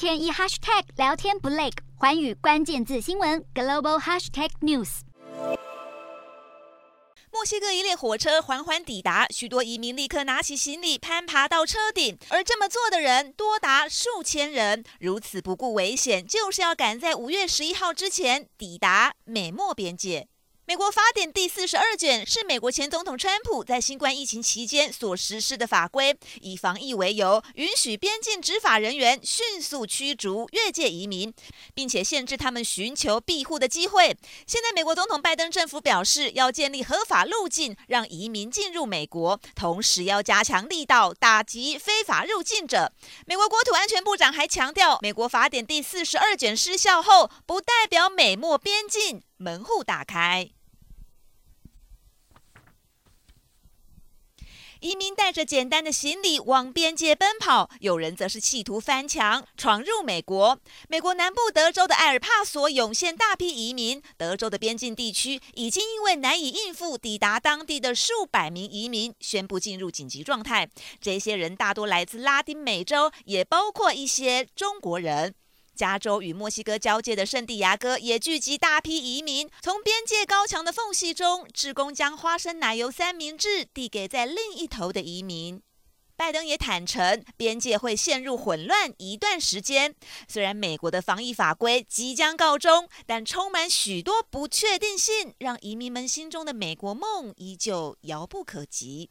天一 hashtag 聊天不累，环宇关键字新闻 global hashtag news。墨西哥一列火车缓缓抵达，许多移民立刻拿起行李攀爬到车顶，而这么做的人多达数千人。如此不顾危险，就是要赶在五月十一号之前抵达美墨边界。美国法典第四十二卷是美国前总统川普在新冠疫情期间所实施的法规，以防疫为由，允许边境执法人员迅速驱逐越界移民，并且限制他们寻求庇护的机会。现在，美国总统拜登政府表示要建立合法路径，让移民进入美国，同时要加强力道打击非法入境者。美国国土安全部长还强调，美国法典第四十二卷失效后，不代表美墨边境门户打开。移民带着简单的行李往边界奔跑，有人则是企图翻墙闯入美国。美国南部德州的艾尔帕索涌现大批移民，德州的边境地区已经因为难以应付抵达当地的数百名移民，宣布进入紧急状态。这些人大多来自拉丁美洲，也包括一些中国人。加州与墨西哥交界的圣地亚哥也聚集大批移民。从边界高墙的缝隙中，志工将花生奶油三明治递给在另一头的移民。拜登也坦承，边界会陷入混乱一段时间。虽然美国的防疫法规即将告终，但充满许多不确定性，让移民们心中的美国梦依旧遥不可及。